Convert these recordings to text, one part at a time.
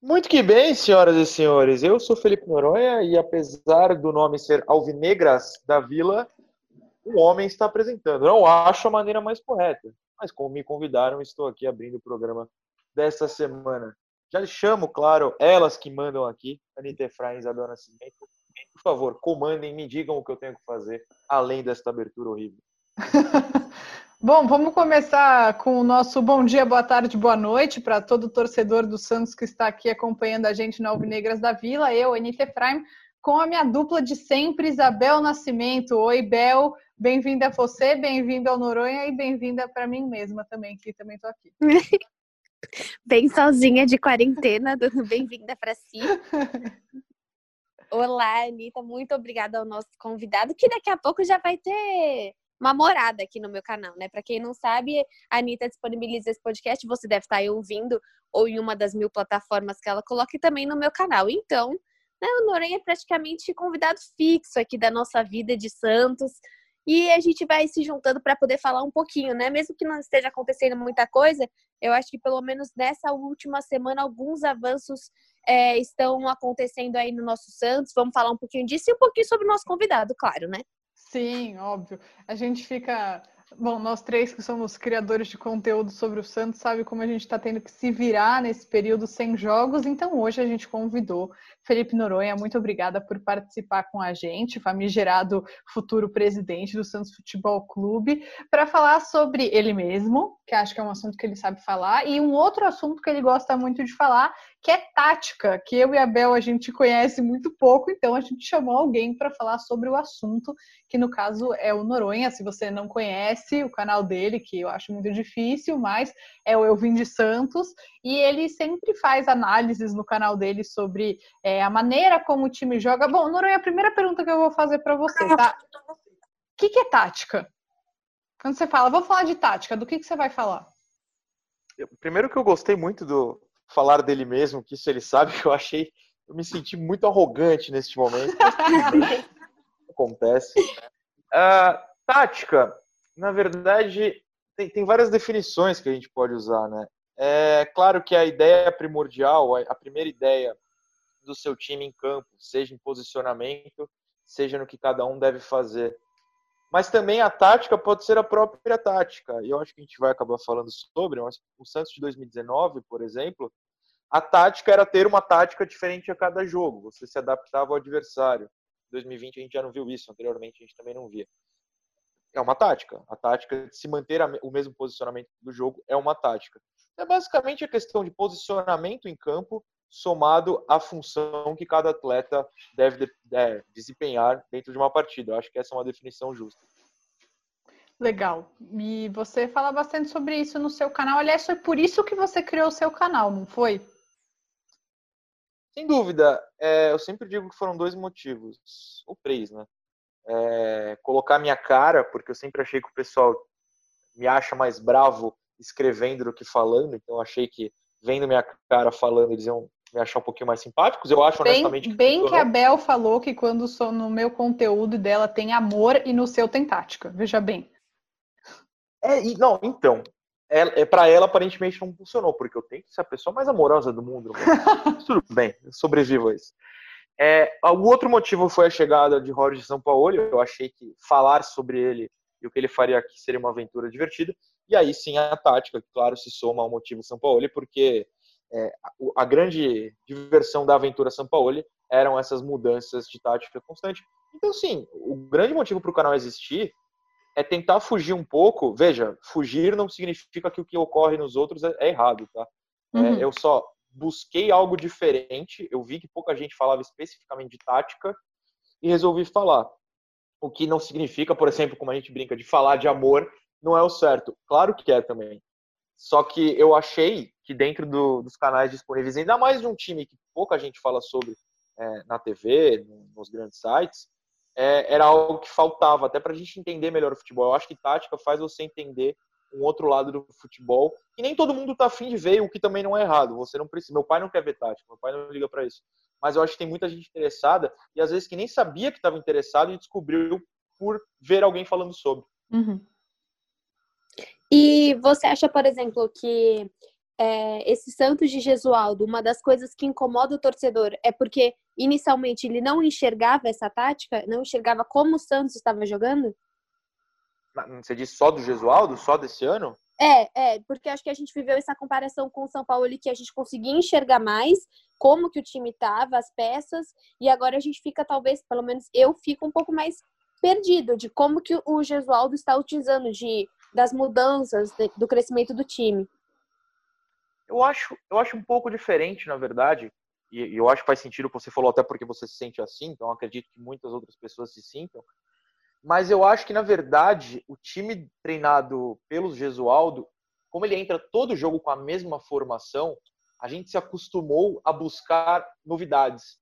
Muito que bem, senhoras e senhores. Eu sou Felipe Noronha e apesar do nome ser Alvinegras da Vila, o homem está apresentando. Não acho a maneira mais correta, mas como me convidaram, estou aqui abrindo o programa desta semana. Já chamo, claro, elas que mandam aqui, Anitta Efraim e Isabel Nascimento. Por favor, comandem, me digam o que eu tenho que fazer, além desta abertura horrível. Bom, vamos começar com o nosso bom dia, boa tarde, boa noite para todo torcedor do Santos que está aqui acompanhando a gente na Alvinegras da Vila. Eu, Anitta Efraim, com a minha dupla de sempre, Isabel Nascimento. Oi, Bel, bem-vinda a você, bem-vinda ao Noronha e bem-vinda para mim mesma também, que também estou aqui. Bem sozinha de quarentena, bem-vinda para si. Olá, Anitta, muito obrigada ao nosso convidado, que daqui a pouco já vai ter uma morada aqui no meu canal, né? Para quem não sabe, a Anitta disponibiliza esse podcast, você deve estar aí ouvindo, ou em uma das mil plataformas que ela coloca, e também no meu canal. Então, né, o Noronha é praticamente convidado fixo aqui da nossa vida de Santos. E a gente vai se juntando para poder falar um pouquinho, né? Mesmo que não esteja acontecendo muita coisa, eu acho que pelo menos nessa última semana alguns avanços é, estão acontecendo aí no nosso Santos. Vamos falar um pouquinho disso e um pouquinho sobre o nosso convidado, claro, né? Sim, óbvio. A gente fica. Bom, nós três que somos criadores de conteúdo sobre o Santos, sabe como a gente está tendo que se virar nesse período sem jogos. Então, hoje a gente convidou Felipe Noronha, muito obrigada por participar com a gente, famigerado futuro presidente do Santos Futebol Clube, para falar sobre ele mesmo, que acho que é um assunto que ele sabe falar, e um outro assunto que ele gosta muito de falar, que é tática, que eu e a Bel a gente conhece muito pouco, então a gente chamou alguém para falar sobre o assunto, que no caso é o Noronha. Se você não conhece o canal dele, que eu acho muito difícil, mas é o Eu de Santos, e ele sempre faz análises no canal dele sobre é, a maneira como o time joga. Bom, Noronha, a primeira pergunta que eu vou fazer para você, tá? O que, que é tática? Quando você fala, vou falar de tática, do que, que você vai falar? Primeiro que eu gostei muito do, falar dele mesmo, que isso ele sabe, que eu achei, eu me senti muito arrogante neste momento. Acontece. Uh, tática, na verdade, tem, tem, várias definições que a gente pode usar, né? É claro que a ideia primordial, a primeira ideia do seu time em campo, seja em posicionamento, seja no que cada um deve fazer. Mas também a tática pode ser a própria tática. E eu acho que a gente vai acabar falando sobre. Mas o Santos de 2019, por exemplo, a tática era ter uma tática diferente a cada jogo. Você se adaptava ao adversário. Em 2020 a gente já não viu isso, anteriormente a gente também não via. É uma tática. A tática de se manter o mesmo posicionamento do jogo é uma tática. É basicamente a questão de posicionamento em campo somado à função que cada atleta deve é, desempenhar dentro de uma partida. Eu acho que essa é uma definição justa. Legal. E você fala bastante sobre isso no seu canal. Aliás, foi por isso que você criou o seu canal, não foi? Sem dúvida, é, eu sempre digo que foram dois motivos, ou três, né? É, colocar minha cara, porque eu sempre achei que o pessoal me acha mais bravo escrevendo do que falando, então achei que vendo minha cara falando eles iam me achar um pouquinho mais simpáticos. Eu acho, bem, honestamente. Que bem que a Bel falou que quando sou no meu conteúdo dela tem amor e no seu tem tática. Veja bem. É, e, não, então, é, é para ela aparentemente não funcionou, porque eu tenho que ser a pessoa mais amorosa do mundo. Tudo bem, sobrevivo a isso. É, o outro motivo foi a chegada de Jorge Sampaoli. Eu achei que falar sobre ele e o que ele faria aqui seria uma aventura divertida. E aí sim a tática, que claro, se soma ao motivo Sampaoli, porque é, a, a grande diversão da aventura Sampaoli eram essas mudanças de tática constante. Então, sim, o grande motivo para o canal existir é tentar fugir um pouco. Veja, fugir não significa que o que ocorre nos outros é, é errado, tá? É, uhum. É, eu só busquei algo diferente. Eu vi que pouca gente falava especificamente de tática e resolvi falar. O que não significa, por exemplo, como a gente brinca, de falar de amor não é o certo. Claro que é também. Só que eu achei que dentro do, dos canais disponíveis, ainda mais de um time que pouca gente fala sobre é, na TV, nos grandes sites, é, era algo que faltava, até para a gente entender melhor o futebol. Eu acho que tática faz você entender um outro lado do futebol. E nem todo mundo tá afim de ver, o que também não é errado. Você não precisa. Meu pai não quer ver tática, meu pai não liga para isso. Mas eu acho que tem muita gente interessada e às vezes que nem sabia que estava interessado e descobriu por ver alguém falando sobre. Uhum. E você acha, por exemplo, que é, esse Santos de Gesualdo, uma das coisas que incomoda o torcedor é porque inicialmente ele não enxergava essa tática, não enxergava como o Santos estava jogando? Você disse só do Gesualdo, só desse ano? É, é, porque acho que a gente viveu essa comparação com o São Paulo e que a gente conseguia enxergar mais como que o time estava, as peças, e agora a gente fica, talvez, pelo menos eu fico um pouco mais perdido de como que o Gesualdo está utilizando de, das mudanças, de, do crescimento do time. Eu acho, eu acho um pouco diferente, na verdade, e eu acho que faz sentido o que você falou, até porque você se sente assim, então acredito que muitas outras pessoas se sintam. Mas eu acho que, na verdade, o time treinado pelo Gesualdo, como ele entra todo jogo com a mesma formação, a gente se acostumou a buscar novidades.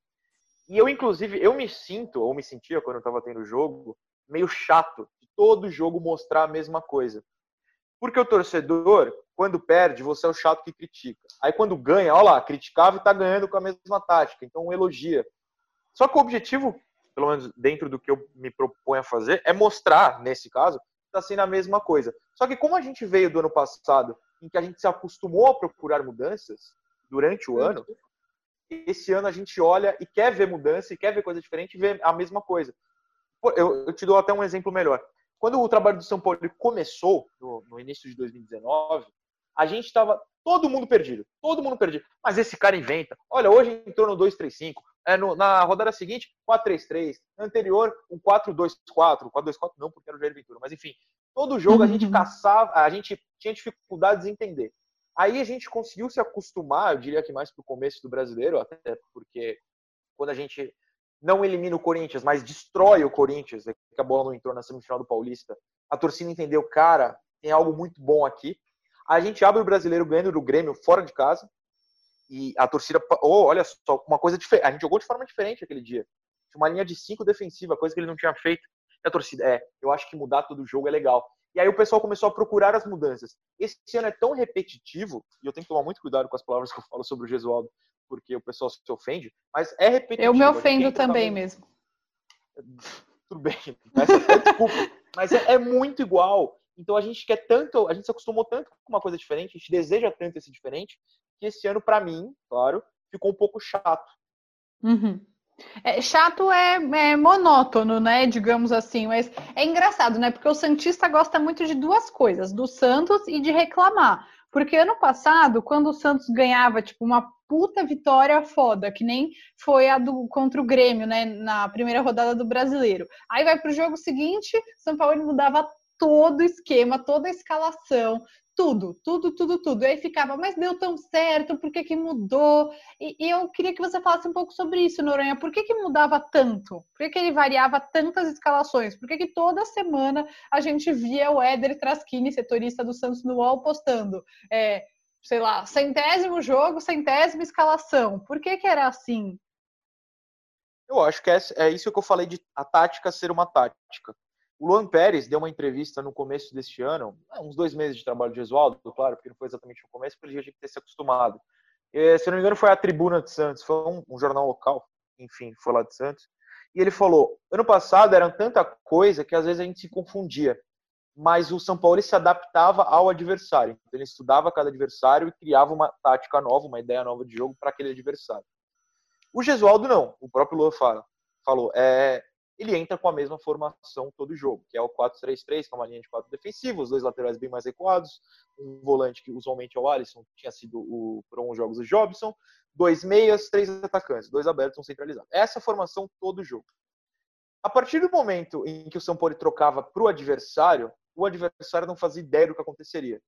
E eu, inclusive, eu me sinto, ou me sentia quando eu estava tendo o jogo, meio chato de todo jogo mostrar a mesma coisa. Porque o torcedor, quando perde, você é o chato que critica. Aí quando ganha, olha lá, criticava e está ganhando com a mesma tática. Então elogia. Só que o objetivo pelo menos dentro do que eu me proponho a fazer, é mostrar, nesse caso, que está sendo a mesma coisa. Só que como a gente veio do ano passado, em que a gente se acostumou a procurar mudanças durante o ano, esse ano a gente olha e quer ver mudança, e quer ver coisa diferente, e ver a mesma coisa. Eu, te dou até um exemplo melhor. Quando o trabalho do São Paulo começou, no início de 2019, a gente estava todo mundo perdido, todo mundo perdido. Mas esse cara inventa. Olha, hoje entrou no 235, é, no, na rodada seguinte, 4-3-3. Na anterior, um 4-2-4. 4-2-4 não, porque era o Jair Ventura. Mas enfim, todo jogo a gente uhum. caçava, a gente tinha dificuldades em entender. Aí a gente conseguiu se acostumar, eu diria que mais pro começo do brasileiro, até porque quando a gente não elimina o Corinthians, mas destrói o Corinthians, é que a bola não entrou na semifinal do Paulista, a torcida entendeu, cara, tem algo muito bom aqui. A gente abre o brasileiro ganhando do Grêmio fora de casa, e a torcida, oh, olha só, uma coisa diferente. A gente jogou de forma diferente aquele dia. Tinha uma linha de cinco defensiva, coisa que ele não tinha feito. E a torcida, é, eu acho que mudar todo o jogo é legal. E aí o pessoal começou a procurar as mudanças. Esse ano é tão repetitivo, e eu tenho que tomar muito cuidado com as palavras que eu falo sobre o Gesualdo, porque o pessoal se ofende, mas é repetitivo. Eu me ofendo também mesmo. Tudo bem, desculpa. Mas é, é muito igual. Então a gente quer tanto, a gente se acostumou tanto com uma coisa diferente, a gente deseja tanto esse diferente, que esse ano, para mim, claro, ficou um pouco chato. Uhum. É, chato é, é, monótono, né? Digamos assim, mas é engraçado, né? Porque o Santista gosta muito de duas coisas, do Santos e de reclamar. Porque ano passado, quando o Santos ganhava, tipo, uma puta vitória foda, que nem foi a do contra o Grêmio, né? Na primeira rodada do brasileiro. Aí vai pro jogo seguinte, São Paulo mudava todo o esquema, toda a escalação, tudo, tudo, tudo, tudo. E aí ficava, mas deu tão certo, por que, que mudou? E, e, eu queria que você falasse um pouco sobre isso, Noronha. Por que, que mudava tanto? Por que, que ele variava tantas escalações? Por que, que toda semana a gente via o Éder Traschini, setorista do Santos no UOL, postando, é, sei lá, centésimo jogo, centésima escalação? Por que, que era assim? Eu acho que é, é isso que eu falei de a tática ser uma tática. O Luan Pérez deu uma entrevista no começo deste ano, é, uns dois meses de trabalho de Gesualdo, claro, porque não foi exatamente no começo, porque ele já tinha que ter se acostumado. E, se não me engano, foi a Tribuna de Santos, foi um, um, jornal local, enfim, foi lá de Santos. E ele falou: ano passado era tanta coisa que às vezes a gente se confundia, mas o São Paulo se adaptava ao adversário. Então ele estudava cada adversário e criava uma tática nova, uma ideia nova de jogo para aquele adversário. O Gesualdo não, o próprio Luan fala, falou: é, ele entra com a mesma formação todo jogo, que é o 4-3-3, com uma linha de quatro defensivos, dois laterais bem mais recuados, um volante que usualmente é o Alisson, tinha sido o, por alguns jogos o Jobson, dois meias, três atacantes, dois abertos, um centralizado. Essa formação todo jogo. A partir do momento em que o São Paulo trocava para o adversário, o adversário não fazia ideia do que aconteceria.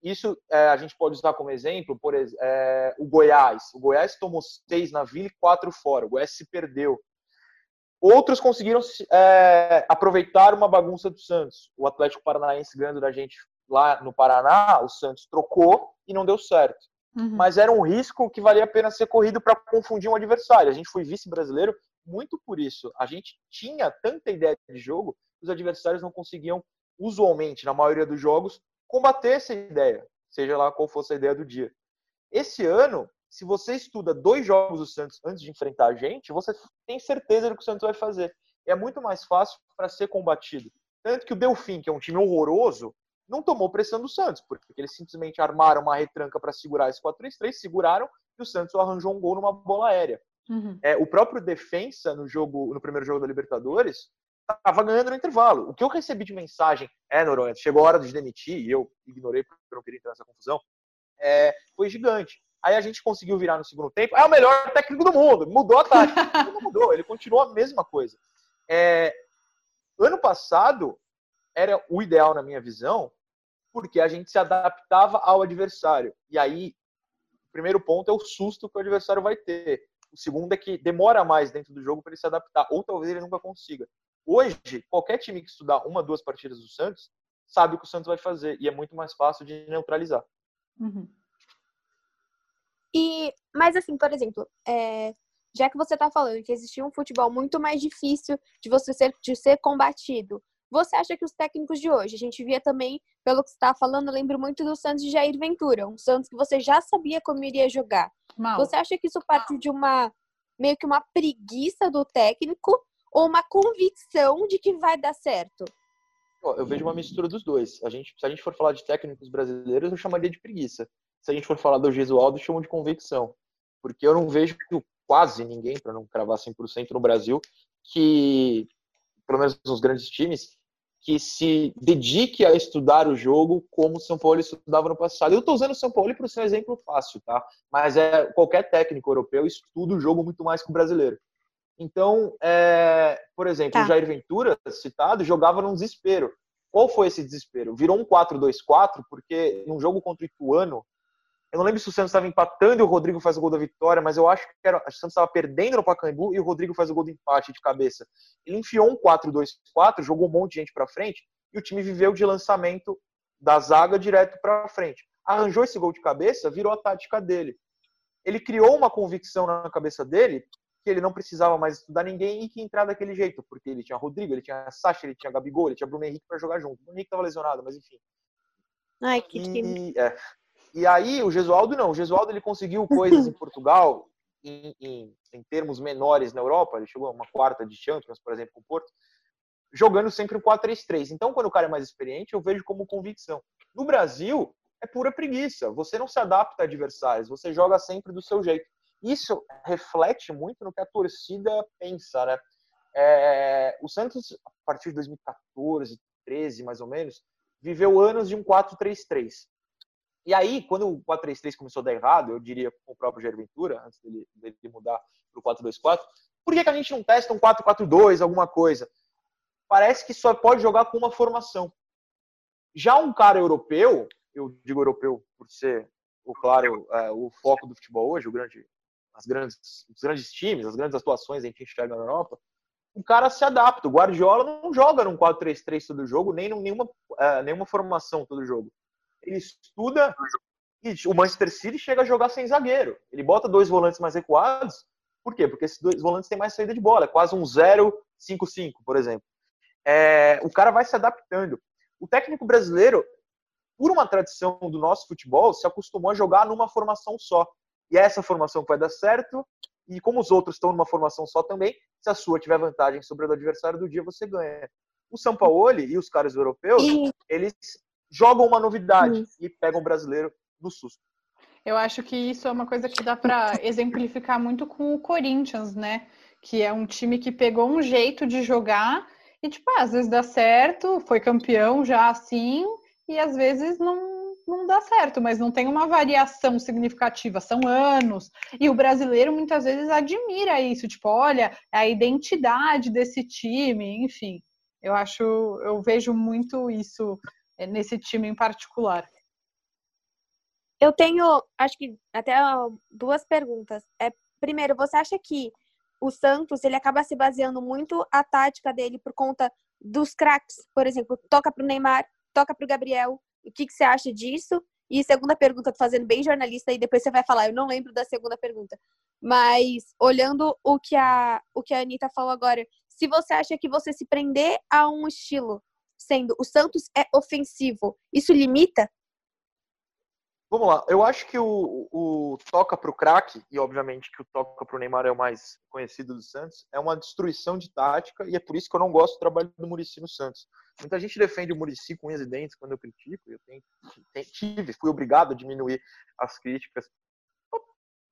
Isso é, a gente pode usar como exemplo, por é, o Goiás. O Goiás tomou seis na Vila e quatro fora. O Goiás se perdeu Outros conseguiram é, aproveitar uma bagunça do Santos. O Atlético Paranaense ganhando da gente lá no Paraná, o Santos trocou e não deu certo. Uhum. Mas era um risco que valia a pena ser corrido para confundir um adversário. A gente foi vice-brasileiro muito por isso. A gente tinha tanta ideia de jogo que os adversários não conseguiam, usualmente, na maioria dos jogos, combater essa ideia, seja lá qual fosse a ideia do dia. Esse ano, se você estuda dois jogos do Santos antes de enfrentar a gente, você tem certeza do que o Santos vai fazer. É muito mais fácil para ser combatido. Tanto que o Delfim, que é um time horroroso, não tomou pressão do Santos, porque eles simplesmente armaram uma retranca para segurar esse 4-3-3, seguraram e o Santos arranjou um gol numa bola aérea. Uhum. É, o próprio defensa no jogo, no primeiro jogo da Libertadores, estava ganhando no intervalo. O que eu recebi de mensagem é, Noronha, chegou a hora de demitir, e eu ignorei porque eu não queria entrar nessa confusão, é, foi gigante. Aí a gente conseguiu virar no segundo tempo. É o melhor técnico do mundo. Mudou a tática. não mudou, ele continuou a mesma coisa. É, ano passado era o ideal na minha visão, porque a gente se adaptava ao adversário. E aí, o primeiro ponto é o susto que o adversário vai ter. O segundo é que demora mais dentro do jogo para ele se adaptar, ou talvez ele nunca consiga. Hoje, qualquer time que estudar uma, duas partidas do Santos sabe o que o Santos vai fazer e é muito mais fácil de neutralizar. Uhum. E, mas assim, por exemplo, é, já que você está falando que existia um futebol muito mais difícil de você ser, de ser combatido, você acha que os técnicos de hoje, a gente via também, pelo que você está falando, eu lembro muito do Santos de Jair Ventura, um Santos que você já sabia como iria jogar. Mal. Você acha que isso parte de uma meio que uma preguiça do técnico ou uma convicção de que vai dar certo? Eu vejo uma mistura dos dois. A gente, se a gente for falar de técnicos brasileiros, eu chamaria de preguiça. Se a gente for falar do Gesualdo, chamo de convicção. Porque eu não vejo quase ninguém, para não cravar 100% no Brasil, que, pelo menos nos grandes times, que se dedique a estudar o jogo como o São Paulo estudava no passado. Eu estou usando o São Paulo para ser um exemplo fácil, tá? Mas é qualquer técnico europeu estuda o jogo muito mais que o brasileiro. Então, é, por exemplo, tá. o Jair Ventura, citado, jogava num desespero. Qual foi esse desespero? Virou um 4-2-4, porque num jogo contra o Ituano, eu não lembro se o Santos estava empatando e o Rodrigo faz o gol da vitória, mas eu acho que era, o Santos estava perdendo no Pacaembu e o Rodrigo faz o gol do empate de cabeça. Ele enfiou um 4-2-4, jogou um monte de gente para frente e o time viveu de lançamento da zaga direto para frente. Arranjou esse gol de cabeça, virou a tática dele. Ele criou uma convicção na cabeça dele que ele não precisava mais estudar ninguém e que entrar daquele jeito, porque ele tinha Rodrigo, ele tinha Sacha, ele tinha Gabigol, ele tinha Bruno Henrique para jogar junto. O Bruno Henrique estava lesionado, mas enfim. Ai, que time. E, é. E aí o Gesualdo não, o Gesualdo ele conseguiu coisas em Portugal em, em, em, termos menores na Europa, ele chegou a uma quarta de Champions, por exemplo, com o Porto, jogando sempre um 4-3-3. Então, quando o cara é mais experiente, eu vejo como convicção. No Brasil, é pura preguiça. Você não se adapta a adversários, você joga sempre do seu jeito isso reflete muito no que a torcida pensa, né? É, o Santos, a partir de 2014, 13 mais ou menos, viveu anos de um 4-3-3. E aí, quando o 4-3-3 começou a dar errado, eu diria com o próprio Jair Ventura, antes dele, dele mudar para o 4-2-4, por que, que a gente não testa um 4-4-2, alguma coisa? Parece que só pode jogar com uma formação. Já um cara europeu, eu digo europeu por ser, o claro, é, o foco do futebol hoje, o grande as grandes, os grandes times, as grandes atuações a gente enxerga na Europa, o cara se adapta. O Guardiola não joga num 4-3-3 todo jogo, nem em nenhuma, uh, nenhuma formação todo jogo. Ele estuda e o Manchester City chega a jogar sem zagueiro. Ele bota dois volantes mais recuados. Por quê? Porque esses dois volantes têm mais saída de bola. É quase um 0-5-5, por exemplo. É, o cara vai se adaptando. O técnico brasileiro, por uma tradição do nosso futebol, se acostumou a jogar numa formação só. E é essa formação vai dar certo. E como os outros estão numa formação só também, se a sua tiver vantagem sobre o adversário do dia, você ganha. O São Paulo e os caras europeus, eles jogam uma novidade isso. e pegam o brasileiro no susto. Eu acho que isso é uma coisa que dá para exemplificar muito com o Corinthians, né? Que é um time que pegou um jeito de jogar e, tipo, às vezes dá certo, foi campeão já assim, e às vezes não, não dá certo, mas não tem uma variação significativa, são anos. E o brasileiro muitas vezes admira isso, tipo, olha, a identidade desse time, enfim. Eu acho, eu vejo muito isso é, nesse time em particular. Eu tenho, acho que até duas perguntas. É, primeiro, você acha que o Santos ele acaba se baseando muito a tática dele por conta dos craques, por exemplo, toca para o Neymar, toca para o Gabriel, o que, que você acha disso? E segunda pergunta, tô fazendo bem jornalista e depois você vai falar. Eu não lembro da segunda pergunta. Mas olhando o que a, o que a Anitta falou agora, se você acha que você se prender a um estilo sendo o Santos é ofensivo, isso limita? Vamos lá, eu acho que o, o toca para o craque, e obviamente que o toca para o Neymar é o mais conhecido do Santos, é uma destruição de tática, e é por isso que eu não gosto do trabalho do Murici no Santos. Muita gente defende o Murici com unhas e dentes quando eu critico, eu tenho, tive, fui obrigado a diminuir as críticas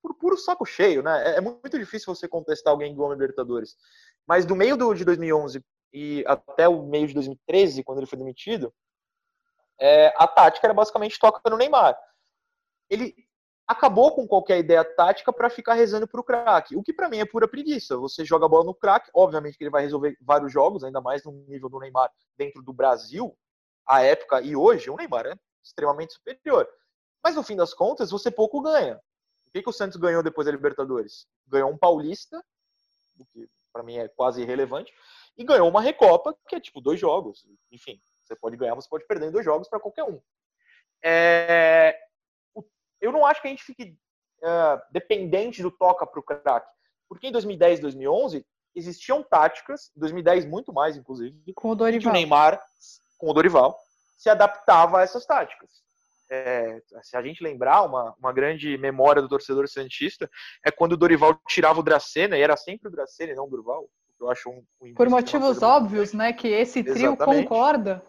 por puro saco cheio, né? É, é muito difícil você contestar alguém do Homem Libertadores. Mas do meio do, de 2011 e até o meio de 2013, quando ele foi demitido, é, a tática era basicamente toca no Neymar. Ele acabou com qualquer ideia tática para ficar rezando para o craque, o que para mim é pura preguiça. Você joga a bola no craque, obviamente que ele vai resolver vários jogos, ainda mais no nível do Neymar dentro do Brasil, a época e hoje, o Neymar é extremamente superior. Mas no fim das contas, você pouco ganha que, que o Santos ganhou depois da Libertadores? Ganhou um Paulista, o que para mim é quase irrelevante, e ganhou uma Recopa, que é tipo dois jogos. Enfim, você pode ganhar, você pode perder em dois jogos para qualquer um. É... Eu não acho que a gente fique uh, dependente do toca para o craque, porque em 2010 2011 existiam táticas, 2010 muito mais, inclusive, com o Dorival. que o Neymar, com o Dorival, se adaptava a essas táticas é, se a gente lembrar, uma, uma grande memória do torcedor santista é quando o Dorival tirava o Dracena, e era sempre o Dracena e não o Dorival. Eu acho um, um Por motivos óbvios, né? Que esse trio Exatamente. concorda.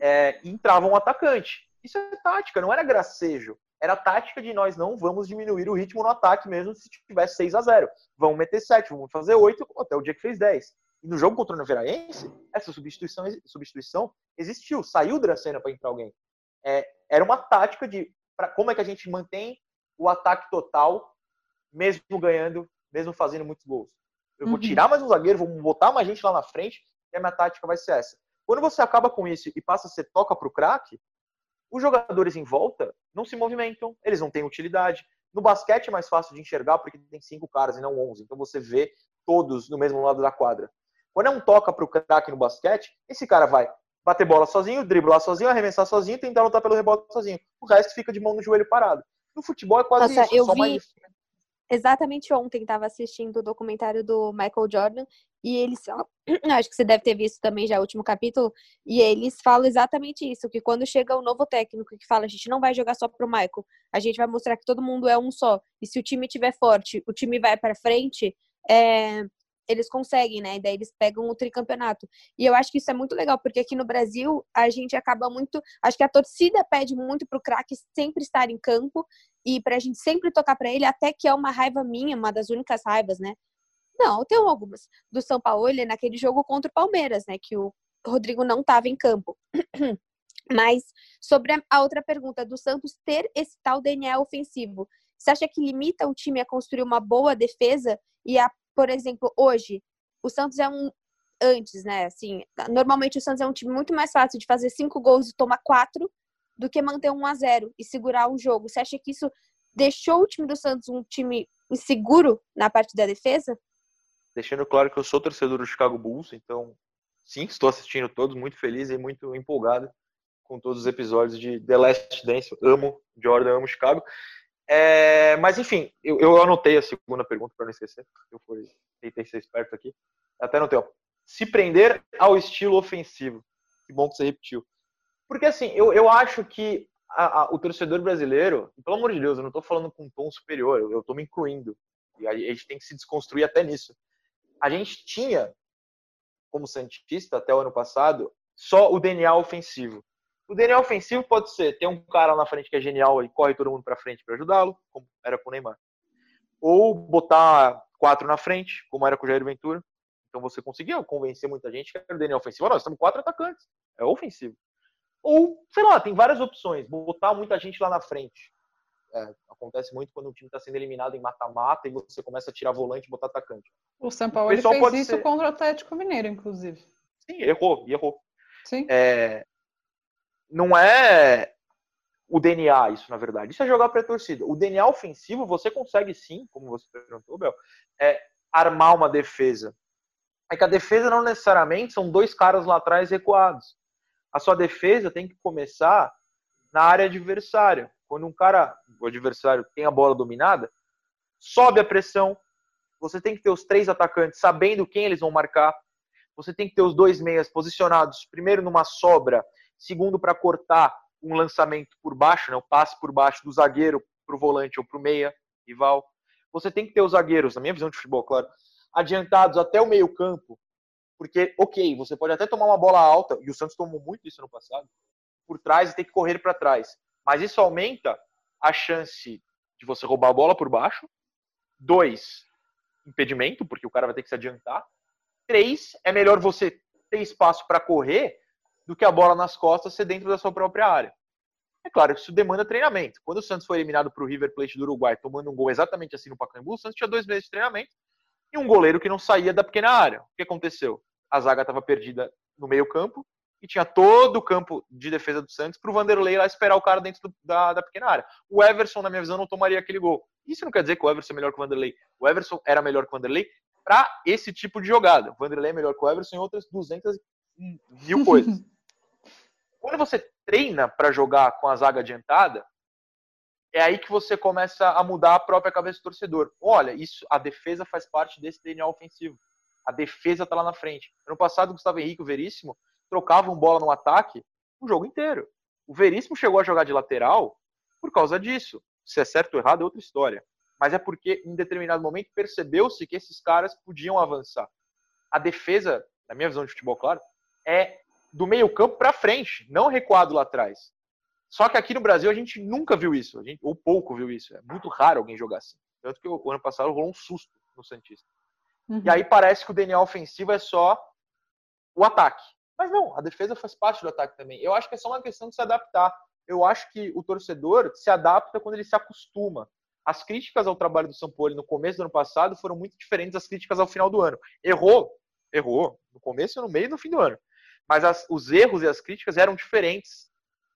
É, entrava um atacante. Isso é tática, não era gracejo. Era tática de nós não vamos diminuir o ritmo no ataque mesmo se tivesse 6 a 0 Vamos meter 7, vamos fazer 8, até o dia que fez 10. E no jogo contra o Noveraense, essa substituição, substituição existiu. Saiu o Dracena para entrar alguém é, era uma tática de pra, como é que a gente mantém o ataque total, mesmo ganhando, mesmo fazendo muitos gols. Eu vou uhum. tirar mais um zagueiro, vou botar mais gente lá na frente, e a minha tática vai ser essa. Quando você acaba com isso e passa a ser toca para o craque, os jogadores em volta não se movimentam, eles não têm utilidade. No basquete é mais fácil de enxergar porque tem cinco caras e não onze, então você vê todos no mesmo lado da quadra. Quando é um toca para o craque no basquete, esse cara vai bater bola sozinho, driblar sozinho, arremessar sozinho e tentar lutar pelo rebote sozinho. O resto fica de mão no joelho parado. No futebol é quase Nossa, isso. Eu vi... Mais... Exatamente ontem estava assistindo o documentário do Michael Jordan e eles acho que você deve ter visto também já o último capítulo e eles falam exatamente isso que quando chega o um novo técnico que fala a gente não vai jogar só pro Michael a gente vai mostrar que todo mundo é um só e se o time tiver forte o time vai para frente é, eles conseguem, né? E daí eles pegam o tricampeonato. E eu acho que isso é muito legal, porque aqui no Brasil a gente acaba muito. Acho que a torcida pede muito pro craque sempre estar em campo e pra gente sempre tocar para ele, até que é uma raiva minha, uma das únicas raivas, né? Não, tenho algumas. Do São Paulo, ele naquele jogo contra o Palmeiras, né? Que o Rodrigo não estava em campo. Mas sobre a outra pergunta do Santos ter esse tal DNA ofensivo, você acha que limita o time a construir uma boa defesa e a por exemplo, hoje, o Santos é um. Antes, né? Assim, normalmente o Santos é um time muito mais fácil de fazer cinco gols e tomar quatro do que manter um a zero e segurar um jogo. Você acha que isso deixou o time do Santos um time inseguro na parte da defesa? Deixando claro que eu sou torcedor do Chicago Bulls, então sim, estou assistindo todos, muito feliz e muito empolgado com todos os episódios de The Last Dance. amo Jordan, amo Chicago. É, mas enfim, eu, eu, anotei a segunda pergunta para não esquecer. Eu fui, tentei ser esperto aqui. Até anotei. Ó. Se prender ao estilo ofensivo. Que bom que você repetiu. Porque assim, eu, eu acho que a, a, o torcedor brasileiro, pelo amor de Deus, eu não estou falando com um tom superior, eu estou me incluindo. E a, a gente tem que se desconstruir até nisso. A gente tinha, como Santista, até o ano passado, só o DNA ofensivo. O DNA ofensivo pode ser ter um cara lá na frente que é genial e corre todo mundo para frente para ajudá-lo, como era com o Neymar. Ou botar quatro na frente, como era com o Jair Ventura. Então você conseguia convencer muita gente que era o DNA ofensivo. Nós estamos quatro atacantes, é ofensivo. Ou, sei lá, tem várias opções. Botar muita gente lá na frente. É, acontece muito quando o time está sendo eliminado em mata-mata e você começa a tirar volante e botar atacante. O São Paulo o fez isso ser... contra o Atlético Mineiro, inclusive. Sim, errou, errou. Sim. É, não é o DNA isso, na verdade. Isso é jogar para a torcida. O DNA ofensivo, você consegue sim, como você perguntou, Bel, é armar uma defesa. É que a defesa não necessariamente são dois caras lá atrás recuados. A sua defesa tem que começar na área adversária. Quando um cara, o adversário, tem a bola dominada, sobe a pressão. Você tem que ter os três atacantes sabendo quem eles vão marcar. você tem que ter os dois meias posicionados, primeiro numa sobra, segundo para cortar um lançamento por baixo, né, o passe por baixo do zagueiro para o volante ou para o meia rival. Você tem que ter os zagueiros, na minha visão de futebol, claro, adiantados até o meio campo, porque, ok, você pode até tomar uma bola alta, e o Santos tomou muito isso no passado, por trás e ter que correr para trás. Mas isso aumenta a chance de você roubar a bola por baixo. Dois, impedimento, porque o cara vai ter que se adiantar. Três, é melhor você ter espaço para correr do que a bola nas costas ser dentro da sua própria área. É claro que isso demanda treinamento. Quando o Santos foi eliminado para o River Plate do Uruguai, tomando um gol exatamente assim no Pacaembu, o Santos tinha dois meses de treinamento e um goleiro que não saía da pequena área. O que aconteceu? A zaga estava perdida no meio campo e tinha todo o campo de defesa do Santos para o Vanderlei lá esperar o cara dentro do, da, da pequena área. O Everson, na minha visão, não tomaria aquele gol. Isso não quer dizer que o Everson é melhor que o Vanderlei. O Everson era melhor que o Vanderlei para esse tipo de jogada. O Vanderlei é melhor que o Everson em outras 200 mil coisas. Quando você treina para jogar com a zaga adiantada, é aí que você começa a mudar a própria cabeça do torcedor. Olha, isso, a defesa faz parte desse DNA ofensivo. A defesa está lá na frente. Ano passado, o Gustavo Henrique, o Veríssimo, trocavam bola no ataque o jogo inteiro. O Veríssimo chegou a jogar de lateral por causa disso. Se é certo ou errado é outra história. Mas é porque, em determinado momento, percebeu-se que esses caras podiam avançar. A defesa, na minha visão de futebol, claro, é do meio campo para frente, não recuado lá atrás. Só que aqui no Brasil a gente nunca viu isso, gente, ou pouco viu isso. É muito raro alguém jogar assim. Tanto que o ano passado rolou um susto no Santista. Uhum. E aí parece que o DNA ofensivo é só o ataque. Mas não, a defesa faz parte do ataque também. Eu acho que é só uma questão de se adaptar. Eu acho que o torcedor se adapta quando ele se acostuma. As críticas ao trabalho do São Paulo no começo do ano passado foram muito diferentes das críticas ao final do ano. Errou, errou, no começo, no meio e no fim do ano. Mas as, os erros e as críticas eram diferentes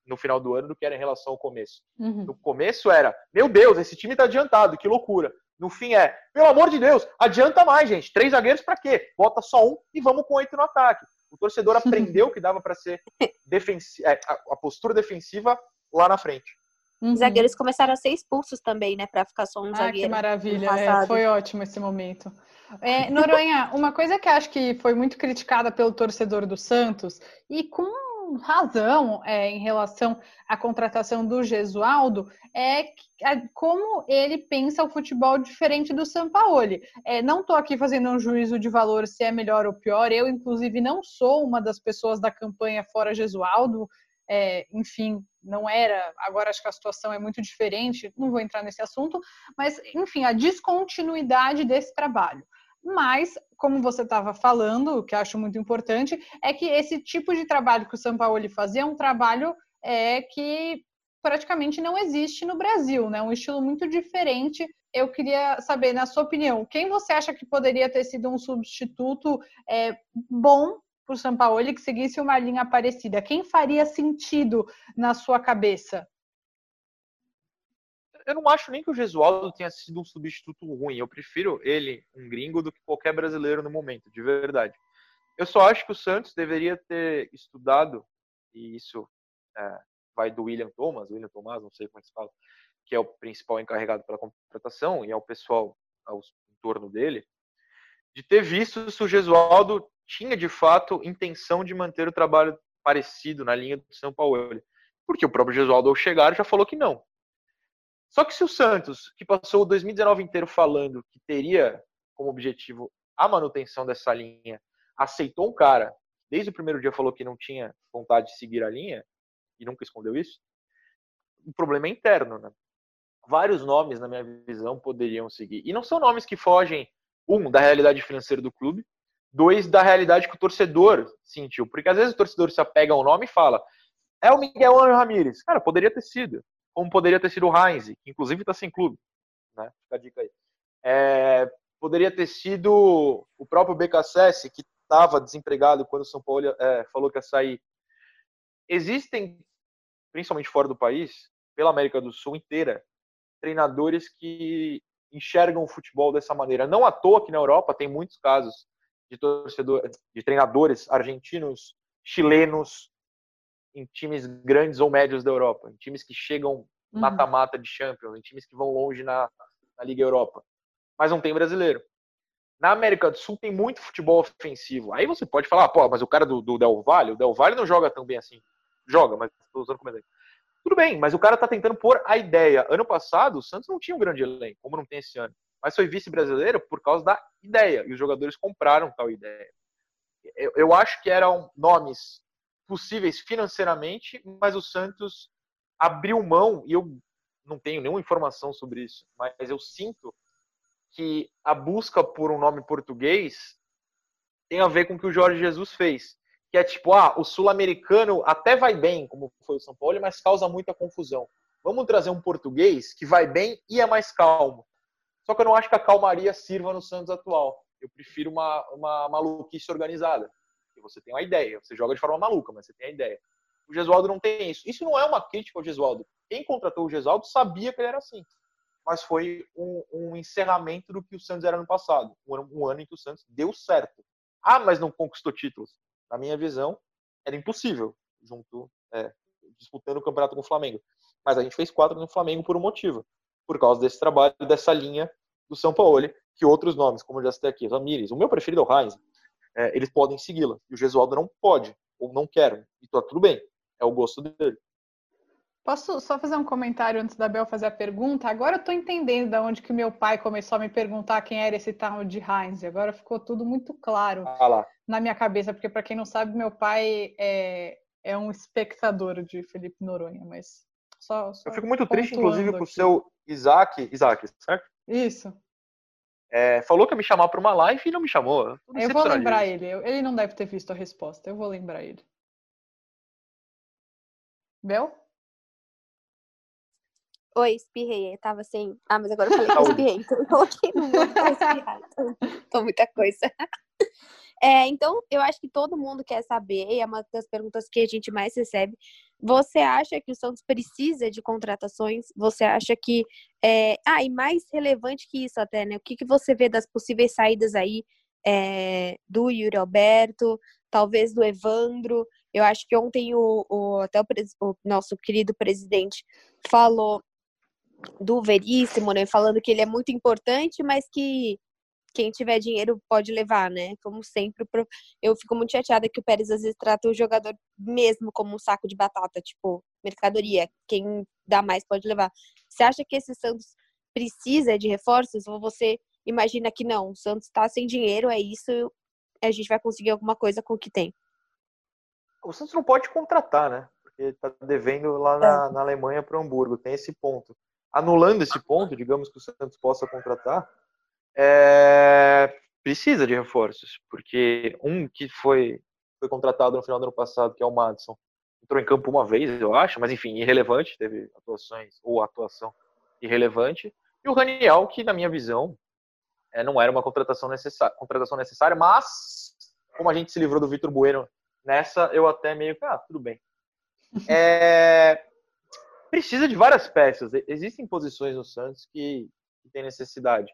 no final do ano do que era em relação ao começo. Uhum. No começo era, meu Deus, esse time tá adiantado, que loucura. No fim é, pelo amor de Deus, adianta mais, gente. Três zagueiros para quê? Bota só um e vamos com oito no ataque. O torcedor aprendeu que dava para ser defensi é, a, postura defensiva lá na frente. Uhum. Os zagueiros começaram a ser expulsos também, né? Para ficar só um ah, zagueiro. Que maravilha, é, foi ótimo esse momento. É, Noronha, uma coisa que acho que foi muito criticada pelo torcedor do Santos, e com razão é, em relação à contratação do Gesualdo é, é como ele pensa o futebol diferente do Sampaoli. É, não estou aqui fazendo um juízo de valor se é melhor ou pior. Eu, inclusive, não sou uma das pessoas da campanha fora Gesualdo. É, enfim, não era. Agora acho que a situação é muito diferente. Não vou entrar nesse assunto, mas enfim, a descontinuidade desse trabalho. Mas, como você estava falando, o que acho muito importante, é que esse tipo de trabalho que o São Paulo fazia é um trabalho é, que praticamente não existe no Brasil, né? Um estilo muito diferente. Eu queria saber, na sua opinião, quem você acha que poderia ter sido um substituto é, bom para o São Paulo que seguisse uma linha parecida? Quem faria sentido na sua cabeça? eu não acho nem que o Gesualdo tenha sido um substituto ruim. Eu prefiro ele, um gringo, do que qualquer brasileiro no momento, de verdade. Eu só acho que o Santos deveria ter estudado, e isso é, vai do William Thomas, William Thomas, não sei como é se fala, que é o principal encarregado pela contratação, e é o pessoal ao, em torno dele, de ter visto se o Gesualdo tinha de fato intenção de manter o trabalho parecido na linha do São Paulo. Porque o próprio Gesualdo, ao chegar, já falou que não. Só que se o Santos, que passou o 2019 inteiro falando que teria como objetivo a manutenção dessa linha, aceitou um cara, desde o primeiro dia falou que não tinha vontade de seguir a linha, e nunca escondeu isso, o problema é interno, né? Vários nomes, na minha visão, poderiam seguir. E não são nomes que fogem, um, da realidade financeira do clube, dois, da realidade que o torcedor sentiu. Porque às vezes o torcedor se apega ao nome e fala, é o Miguel Angel Ramírez. Cara, poderia ter sido como poderia ter sido o Heinz, que inclusive está sem clube. Né? Fica a dica aí. É, poderia ter sido o próprio BKSS, que estava desempregado quando o São Paulo é, falou que ia sair. Existem, principalmente fora do país, pela América do Sul inteira, treinadores que enxergam o futebol dessa maneira. Não à toa que na Europa tem muitos casos de torcedor, de treinadores argentinos, chilenos, em times grandes ou médios da Europa, em times que chegam uhum. mata-mata de Champions, em times que vão longe na, na Liga Europa. Mas não tem brasileiro. Na América do Sul tem muito futebol ofensivo. Aí você pode falar, pô, mas o cara do, do Del Valle, o Del Valle não joga tão bem assim. Joga, mas estou usando como exemplo. Tudo bem, mas o cara tá tentando pôr a ideia. Ano passado, o Santos não tinha um grande elenco, como não tem esse ano. Mas foi vice-brasileiro por causa da ideia. E os jogadores compraram tal ideia. Eu, eu acho que eram nomes possíveis financeiramente, mas o Santos abriu mão, e eu não tenho nenhuma informação sobre isso, mas eu sinto que a busca por um nome português tem a ver com o que o Jorge Jesus fez. Que é tipo, ah, o sul-americano até vai bem, como foi o São Paulo, mas causa muita confusão. Vamos trazer um português que vai bem e é mais calmo. Só que eu não acho que a calmaria sirva no Santos atual. Eu prefiro uma, uma maluquice organizada. Você tem uma ideia, você joga de forma maluca, mas você tem a ideia. O Gesualdo não tem isso. Isso não é uma crítica ao Gesualdo. Quem contratou o Gesualdo sabia que ele era assim mas foi um, um, encerramento do que o Santos era no passado. Um ano, um ano em que o Santos deu certo. Ah, mas não conquistou títulos. Na minha visão, era impossível, junto, é, disputando o campeonato com o Flamengo. Mas a gente fez quatro no Flamengo por um motivo. Por causa desse trabalho, dessa linha do São Paulo, que outros nomes, como eu já citei aqui, Ramires, o meu preferido é o Heinz, é, eles podem segui-la. E o Gesualdo não pode, ou não quer. E tá tudo bem. É o gosto dele. Posso só fazer um comentário antes da Bel fazer a pergunta? Agora eu tô entendendo de onde que meu pai começou a me perguntar quem era esse tal de Heinz. Agora ficou tudo muito claro ah na minha cabeça, porque para quem não sabe, meu pai é, é um espectador de Felipe Noronha, mas só, só Eu fico muito triste, inclusive, com o seu Isaac, Isaac, certo? Isso. É, falou que ia me chamar para uma live e não me chamou. Eu vou lembrar ele. Ele não deve ter visto a resposta. Eu vou lembrar ele. Bel? Oi, espirrei. Eu tava assim. Ah, mas agora eu falei que eu espirrei, então eu coloquei no mundo pra espirrar. Tô muita coisa. É, então, eu acho que todo mundo quer saber, e é uma das perguntas que a gente mais recebe. Você acha que o Santos precisa de contratações? Você acha que. É... Ah, e mais relevante que isso, até, né? O que, que você vê das possíveis saídas aí é... do Yuri Alberto, talvez do Evandro? Eu acho que ontem o, o até o, o nosso querido presidente falou do Veríssimo, né? Falando que ele é muito importante, mas que quem tiver dinheiro pode levar, né? Como sempre, eu fico muito chateada que o Pérez às vezes trata o jogador mesmo como um saco de batata, tipo, mercadoria. Quem dá mais pode levar. Você acha que esse Santos precisa de reforços ou você imagina que não? O Santos está sem dinheiro, é isso, a gente vai conseguir alguma coisa com o que tem. O Santos não pode contratar, né? Porque está devendo lá na, é. na Alemanha para o Hamburgo, tem esse ponto anulando esse ponto, digamos que o Santos possa contratar, é, precisa de reforços, porque um que foi, foi contratado no final do ano passado, que é o Madison, entrou em campo uma vez, eu acho, mas enfim, irrelevante, teve atuações ou atuação irrelevante, e o Raniel, que na minha visão é, não era uma contratação necessária, contratação necessária, mas como a gente se livrou do Vitor Bueno nessa, eu até meio que, ah, tudo bem. É, precisa de várias peças. Existem posições no Santos que, que tem necessidade.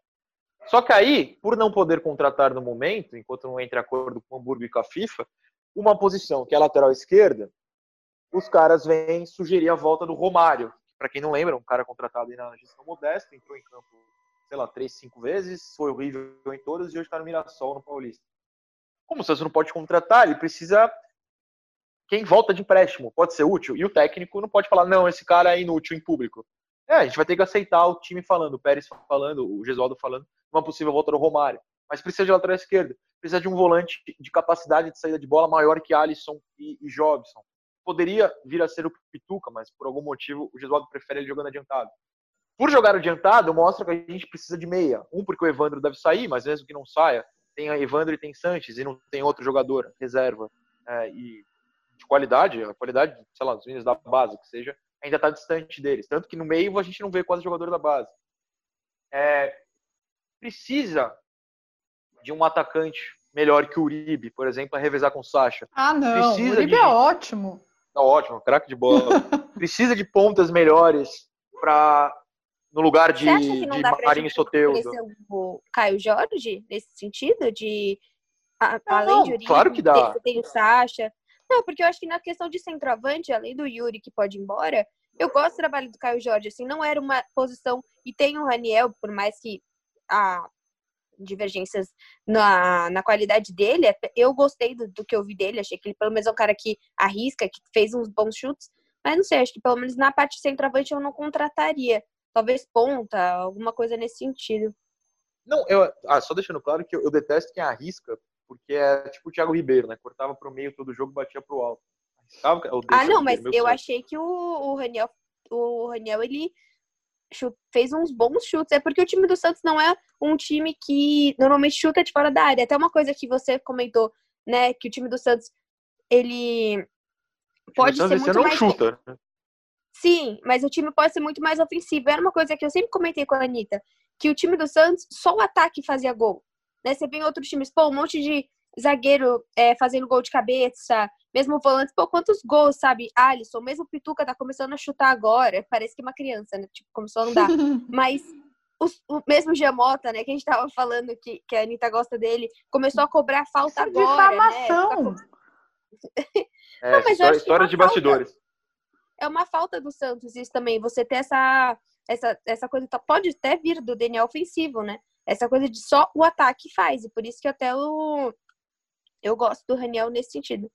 Só que aí, por não poder contratar no momento, enquanto não entra acordo com o Hamburgo e com a FIFA, uma posição que é a lateral esquerda, os caras vêm sugerir a volta do Romário. Para quem não lembra, um cara contratado aí na gestão modesta, entrou em campo, sei lá, três, cinco vezes, foi horrível em todas e hoje está no Mirassol, no Paulista. Como o Santos não pode contratar, ele precisa quem volta de empréstimo pode ser útil e o técnico não pode falar, não, esse cara é inútil em público. É, a gente vai ter que aceitar o time falando, o Pérez falando, o Gesualdo falando, uma possível volta do Romário. Mas precisa de lateral esquerda, precisa de um volante de capacidade de saída de bola maior que Alisson e, e Jobson. Poderia vir a ser o Pituca, mas por algum motivo o Gesualdo prefere ele jogando adiantado. Por jogar adiantado, mostra que a gente precisa de meia. Um, porque o Evandro deve sair, mas mesmo que não saia, tem Evandro e tem Sanches, e não tem outro jogador, reserva. É, e de qualidade, a qualidade, sei lá, dos meninos da base, que seja, ainda está distante deles. Tanto que no meio a gente não vê quase jogador da base. É, precisa de um atacante melhor que o Uribe, por exemplo, a revezar com o Sacha. Ah, não. Precisa o Uribe de... é ótimo. Tá ótimo, craque de bola. precisa de pontas melhores para no lugar de, de Marinho Soteudo. o Caio Jorge nesse sentido de a, além não, de Uribe, claro que dá. Tem, tem o Sacha. Não, porque eu acho que na questão de centroavante, além do Yuri que pode ir embora, eu gosto do trabalho do Caio Jorge, assim, não era uma posição. E tem o Raniel, por mais que a divergências na, na qualidade dele. Eu gostei do, do que eu vi dele, achei que ele pelo menos é um cara que arrisca, que fez uns bons chutes, mas não sei, acho que pelo menos na parte de centroavante eu não contrataria. Talvez ponta, alguma coisa nesse sentido. Não, eu, ah, só deixando claro que eu, eu detesto quem arrisca, porque é tipo o Thiago Ribeiro, né? Cortava pro meio todo jogo, batia pro alto. Arriscava, ah, não, mas eu achei que o, o Raniel, o Raniel, ele fez uns bons chutes. É porque o time do Santos não é um time que normalmente chuta de fora da área. Até uma coisa que você comentou, né? Que o time do Santos, ele pode ser muito não mais... chuta. Né? Sim, mas o time pode ser muito mais ofensivo. Era uma coisa que eu sempre comentei com a Anitta, que o time do Santos, só o ataque fazia gol. Né? Você vê em outros times, pô, um monte de zagueiro é, fazendo gol de cabeça, mesmo volante, pô, quantos gols, sabe? Alisson, mesmo Pituca tá começando a chutar agora, parece que é uma criança, né? Tipo, começou a não dar. Mas os, o mesmo Giamota, né, que a gente tava falando que, que a Anitta gosta dele, começou a cobrar falta Isso agora, é difamação. né? É, não, história, história de bastidores. É uma falta do Santos isso também, você ter essa essa, essa coisa tá, pode até vir do DNA ofensivo, né? Essa coisa de só o ataque faz, e por isso que até o, eu gosto do Raniel nesse sentido.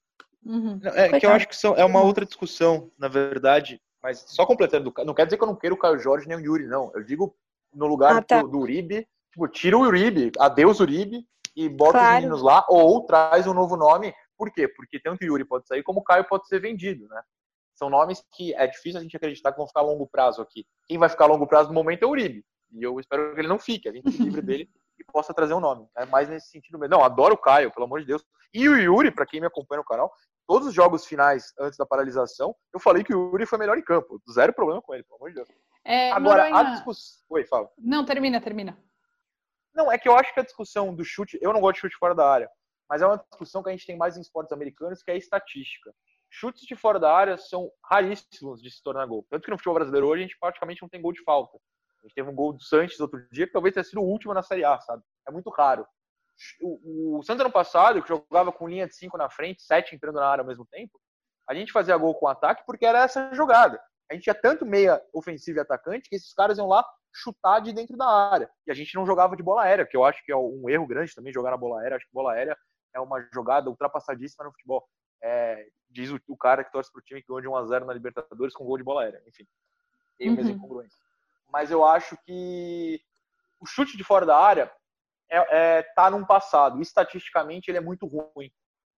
Uhum. É que eu acho que são, é uma outra discussão, na verdade, mas só completando, não quer dizer que eu não queiro o Caio Jorge nem o Yuri, não. Eu digo no lugar ah, tá. do, do, Uribe, tipo, tira o Uribe, adeus Uribe, e bota claro. os meninos lá, ou traz um novo nome. Por quê? Porque tanto o Yuri pode sair, como o Caio pode ser vendido, né? São nomes que é difícil a gente acreditar que vão ficar a longo prazo aqui. Quem vai ficar a longo prazo no momento é o Uribe. E eu espero que ele não fique, a gente se livre dele e possa trazer um nome. É mais nesse sentido mesmo. Não, adoro o Caio, pelo amor de Deus. E o Yuri, para quem me acompanha no canal, todos os jogos finais antes da paralisação, eu falei que o Yuri foi melhor em campo. Zero problema com ele, pelo amor de Deus. É, Agora, Noronha... a discussão. Oi, fala. Não, termina, termina. Não, é que eu acho que a discussão do chute, eu não gosto de chute fora da área, mas é uma discussão que a gente tem mais em esportes americanos, que é a estatística. Chutes de fora da área são raríssimos de se tornar gol. Tanto que no futebol brasileiro hoje a gente praticamente não tem gol de falta. A gente teve um gol do Santos outro dia, que talvez tenha sido o último na Série A, sabe? É muito raro. O, o Santos ano passado, que jogava com linha de 5 na frente, 7 entrando na área ao mesmo tempo, a gente fazia gol com ataque porque era essa jogada. A gente tinha tanto meia ofensivo e atacante que esses caras iam lá chutar de dentro da área. E a gente não jogava de bola aérea, que eu acho que é um erro grande também jogar na bola aérea. Acho que bola aérea é uma jogada ultrapassadíssima no futebol. É, diz o, o, cara que torce pro time que ganhou de 1x0 na Libertadores com gol de bola aérea. Enfim, tem uhum. mesmo incongruência mas eu acho que o chute de fora da área é, é, tá num passado. Estatisticamente, ele é muito ruim.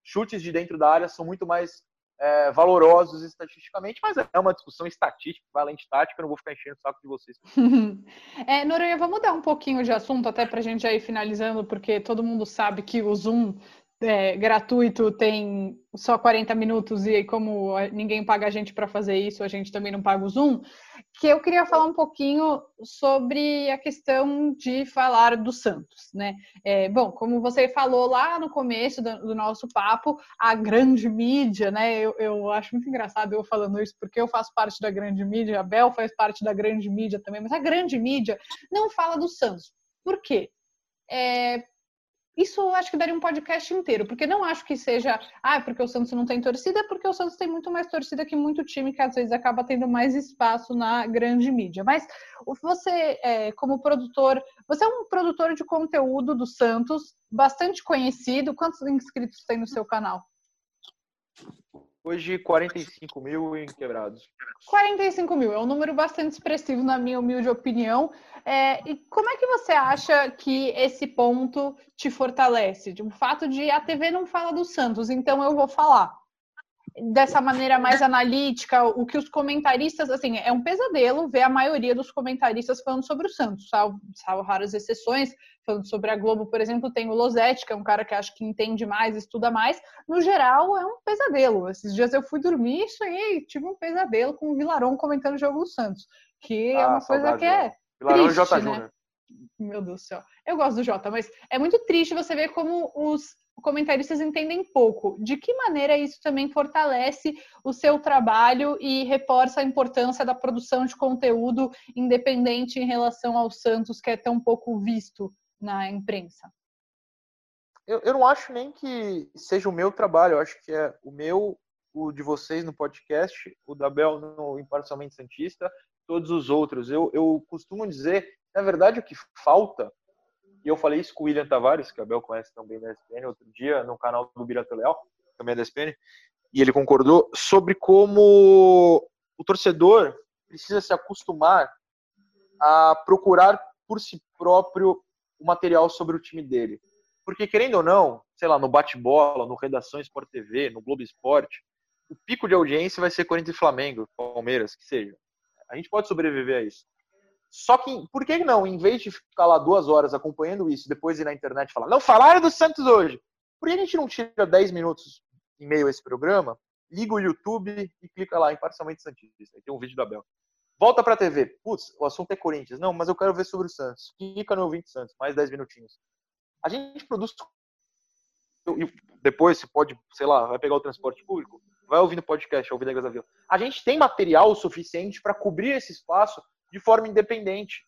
Chutes de dentro da área são muito mais é, valorosos estatisticamente, mas é uma discussão estatística, valente tática, eu não vou ficar enchendo o saco de vocês. é, Noronha, vamos mudar um pouquinho de assunto, até para a gente ir finalizando, porque todo mundo sabe que o Zoom é, gratuito tem só 40 minutos e como ninguém paga a gente para fazer isso, a gente também não paga o Zoom, que eu queria falar um pouquinho sobre a questão de falar do Santos, né? É, bom, como você falou lá no começo do, do, nosso papo, a grande mídia, né? Eu, eu acho muito engraçado eu falando isso, porque eu faço parte da grande mídia, a Bel faz parte da grande mídia também, mas a grande mídia não fala do Santos. Por quê? É, isso eu acho que daria um podcast inteiro, porque não acho que seja, ah, porque o Santos não tem torcida, é porque o Santos tem muito mais torcida que muito time que às vezes acaba tendo mais espaço na grande mídia. Mas você, é, como produtor, você é um produtor de conteúdo do Santos, bastante conhecido. Quantos inscritos tem no seu canal? Hoje, 45 mil em quebrados. 45 mil, é um número bastante expressivo, na minha humilde opinião. É, e como é que você acha que esse ponto te fortalece? O fato de a TV não fala do Santos, então eu vou falar dessa maneira mais analítica, o que os comentaristas, assim, é um pesadelo ver a maioria dos comentaristas falando sobre o Santos, salvo, salvo raras exceções, falando sobre a Globo, por exemplo, tem o Losetti, que é um cara que acho que entende mais, estuda mais, no geral é um pesadelo. Esses dias eu fui dormir e sonhei, tive um pesadelo com o Vilaron comentando o jogo do Santos, que é ah, é uma coisa que é Vilarão triste, J. Né? Meu Deus do céu. Eu gosto do Jota, mas é muito triste você ver como os comentaristas entendem pouco. De que maneira isso também fortalece o seu trabalho e reforça a importância da produção de conteúdo independente em relação ao Santos, que é tão pouco visto na imprensa? Eu, eu não acho nem que seja o meu trabalho, eu acho que é o meu, o de vocês no podcast, o da Bel no Imparcialmente Santista, todos os outros. Eu, eu costumo dizer, na verdade, o que falta e eu falei isso com o William Tavares, que a Bel conhece também da ESPN, outro dia, no canal do Birato Leal, também é da ESPN, e ele concordou, sobre como o torcedor precisa se acostumar a procurar por si próprio o material sobre o time dele. Porque, querendo ou não, sei lá, no bate-bola, no Redação Sport TV, no Globo Esporte, o pico de audiência vai ser Corinthians e Flamengo, Palmeiras, que seja. A gente pode sobreviver a isso. Só que, por que não, em vez de ficar lá duas horas acompanhando isso, depois ir na internet falar, não, falaram do Santos hoje. Por que a gente não tira 10 minutos em meio a esse programa, liga o YouTube e clica lá em Parcialmente Santista. Aí tem um vídeo da Bel. Volta pra TV. Putz, o assunto é Corinthians. Não, mas eu quero ver sobre o Santos. Clica no ouvinte Santos, mais 10 minutinhos. A gente produz. E depois você pode, sei lá, vai pegar o transporte público, vai ouvindo podcast, ouvir Negas da Vila. A gente tem material suficiente para cobrir esse espaço de forma independente.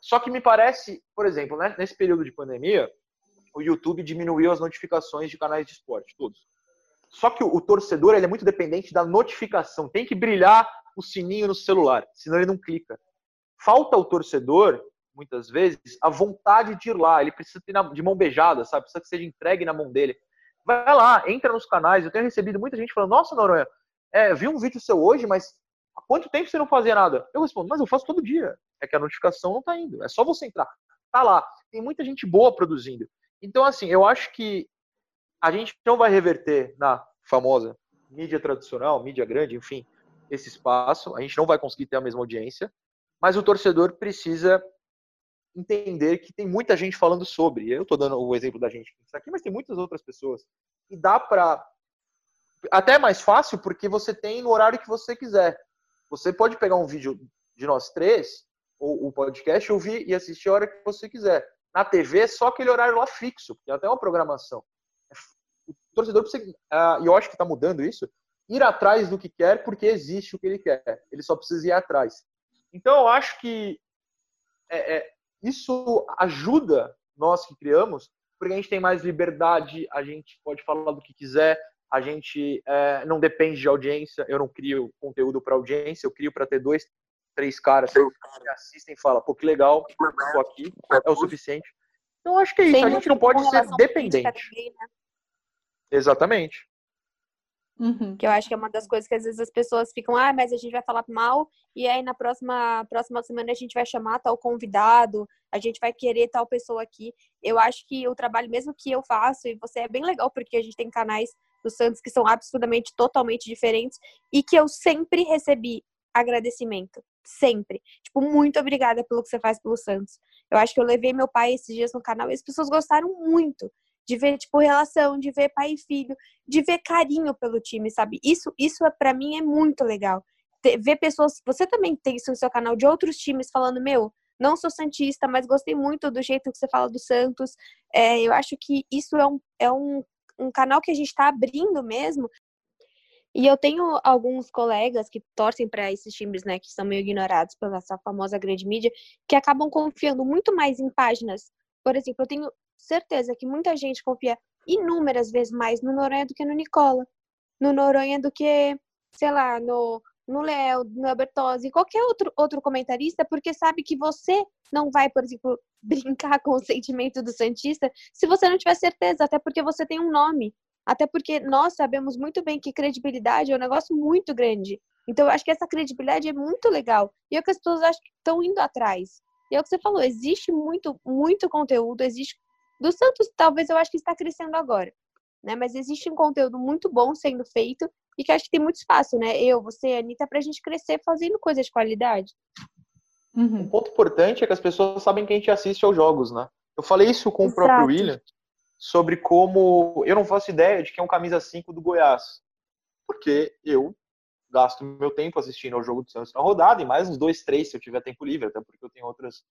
Só que me parece, por exemplo, né, nesse período de pandemia, o YouTube diminuiu as notificações de canais de esporte, todos. Só que o, o torcedor ele é muito dependente da notificação. Tem que brilhar o sininho no celular, senão ele não clica. Falta ao torcedor, muitas vezes, a vontade de ir lá. Ele precisa ter de mão beijada, sabe? Precisa que seja entregue na mão dele. Vai lá, entra nos canais. Eu tenho recebido muita gente falando: Nossa, Noronha, é, vi um vídeo seu hoje, mas há quanto tempo você não fazia nada? Eu respondo: Mas eu faço todo dia. É que a notificação não tá indo. É só você entrar. Tá lá. Tem muita gente boa produzindo. Então, assim, eu acho que a gente não vai reverter na famosa mídia tradicional, mídia grande, enfim, esse espaço. A gente não vai conseguir ter a mesma audiência, mas o torcedor precisa entender que tem muita gente falando sobre. Eu estou dando o exemplo da gente aqui, mas tem muitas outras pessoas. E dá para até é mais fácil porque você tem no horário que você quiser. Você pode pegar um vídeo de nós três ou o podcast ouvir e assistir a hora que você quiser. Na TV é só aquele horário lá fixo, porque até uma programação. O torcedor precisa, uh, e eu acho que está mudando isso, ir atrás do que quer porque existe o que ele quer. Ele só precisa ir atrás. Então eu acho que é, é, isso ajuda nós que criamos, porque a gente tem mais liberdade, a gente pode falar do que quiser, a gente é, não depende de audiência. Eu não crio conteúdo para audiência, eu crio para ter dois, três caras que assistem e falam, pô, que legal, estou aqui, é o suficiente. Então acho que é isso, a gente não pode ser dependente. Também, né? Exatamente. Uhum. Que eu acho que é uma das coisas que às vezes as pessoas ficam, ah, mas a gente vai falar mal, e aí na próxima, próxima semana a gente vai chamar tal convidado, a gente vai querer tal pessoa aqui. Eu acho que o trabalho mesmo que eu faço, e você é bem legal, porque a gente tem canais do Santos que são absurdamente, totalmente diferentes, e que eu sempre recebi agradecimento. Sempre. Tipo, muito obrigada pelo que você faz pelo Santos. Eu acho que eu levei meu pai esses dias no canal e as pessoas gostaram muito de ver tipo relação, de ver pai e filho, de ver carinho pelo time, sabe? Isso isso é para mim é muito legal. ver pessoas, você também tem isso no seu canal de outros times falando, meu, não sou santista, mas gostei muito do jeito que você fala do Santos. É, eu acho que isso é um, é um, um canal que a gente está abrindo mesmo. E eu tenho alguns colegas que torcem para esses times, né, que são meio ignorados pela essa famosa grande mídia, que acabam confiando muito mais em páginas. Por exemplo, eu tenho certeza que muita gente confia inúmeras vezes mais no Noronha do que no Nicola. No Noronha do que, sei lá, no, no Léo, no Albertosi, qualquer outro, outro comentarista, porque sabe que você não vai, por exemplo, brincar com o sentimento do Santista se você não tiver certeza, até porque você tem um nome. Até porque nós sabemos muito bem que credibilidade é um negócio muito grande. Então, eu acho que essa credibilidade é muito legal. E é o que as pessoas acham que estão indo atrás. E é o que você falou, existe muito, muito conteúdo, existe do Santos, talvez eu acho que está crescendo agora, né? Mas existe um conteúdo muito bom sendo feito e que acho que tem muito espaço, né? Eu, você, a Anitta, para a gente crescer fazendo coisas de qualidade. Uhum. Um ponto importante é que as pessoas sabem que a gente assiste aos jogos, né? Eu falei isso com Exato. o próprio William sobre como eu não faço ideia de que é um camisa 5 do Goiás. Porque eu gasto meu tempo assistindo ao jogo do Santos na rodada e mais uns dois, três se eu tiver tempo livre, até porque eu tenho outras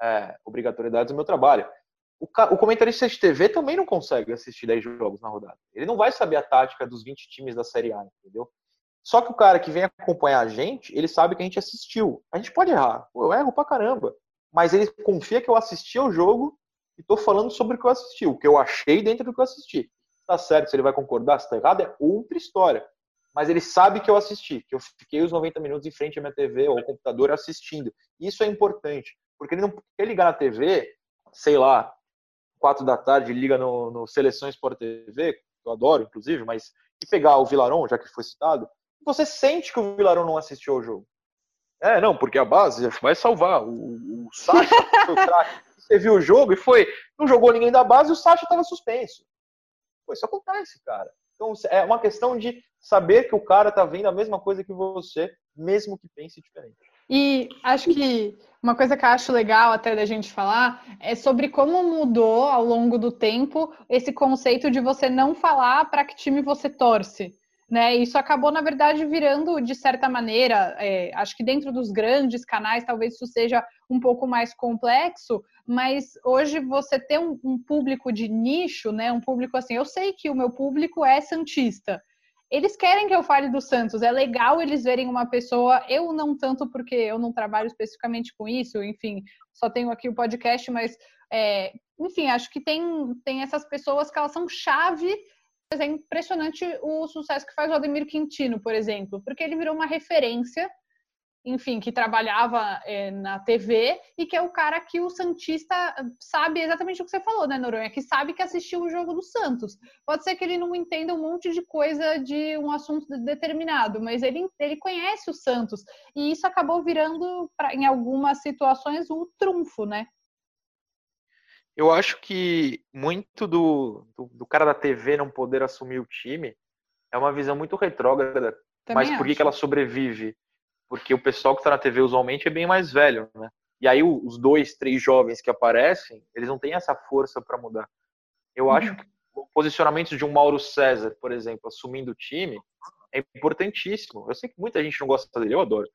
é, obrigatoriedades no meu trabalho o, o comentarista de TV também não consegue assistir 10 jogos na rodada. Ele não vai saber a tática dos 20 times da Série A, entendeu? Só que o cara que vem acompanhar a gente, ele sabe que a gente assistiu. A gente pode errar. eu erro pra caramba. Mas ele confia que eu assisti ao jogo e tô falando sobre o que eu assisti, o que eu achei dentro do que eu assisti. Tá certo, se ele vai concordar, se tá errado, é outra história. Mas ele sabe que eu assisti, que eu fiquei os 90 minutos em frente à minha TV ou ao computador assistindo. Isso é importante. Porque ele não quer ligar na TV, sei lá, quatro da tarde, liga no, no Seleções Sport TV, que eu adoro, inclusive, mas e pegar o Vilaron, já que foi citado, você sente que o Vilaron não assistiu ao jogo. É, não, porque a base vai salvar. O, o Sacha foi o craque. Você viu o jogo e foi. Não jogou ninguém da base e o Sacha estava suspenso. Pô, isso acontece, cara. Então é uma questão de saber que o cara tá vendo a mesma coisa que você, mesmo que pense diferente. E acho que uma coisa que eu acho legal até da gente falar é sobre como mudou ao longo do tempo esse conceito de você não falar para que time você torce. Né? Isso acabou, na verdade, virando, de certa maneira, é, acho que dentro dos grandes canais, talvez isso seja um pouco mais complexo, mas hoje você ter um, um público de nicho, né? Um público assim, eu sei que o meu público é santista, eles querem que eu fale do Santos. É legal eles verem uma pessoa, eu não tanto porque eu não trabalho especificamente com isso, enfim, só tenho aqui o podcast, mas é, enfim, acho que tem, tem essas pessoas que elas são chave é impressionante o sucesso que faz o Ademir Quintino, por exemplo, porque ele virou uma referência, enfim, que trabalhava é, na TV e que é o cara que o Santista sabe exatamente o que você falou, né, Noronha? Que sabe que assistiu o jogo do Santos. Pode ser que ele não entenda um monte de coisa de um assunto determinado, mas ele, ele conhece o Santos. E isso acabou virando, pra, em algumas situações, o trunfo, né? Eu acho que muito do, do, do, cara da TV não poder assumir o time é uma visão muito retrógrada. Também mas por que ela sobrevive? Porque o pessoal que está na TV usualmente é bem mais velho, né? E aí os dois, três jovens que aparecem, eles não têm essa força para mudar. Eu uhum. acho que o posicionamento de um Mauro César, por exemplo, assumindo o time, é importantíssimo. Eu sei que muita gente não gosta dele, eu adoro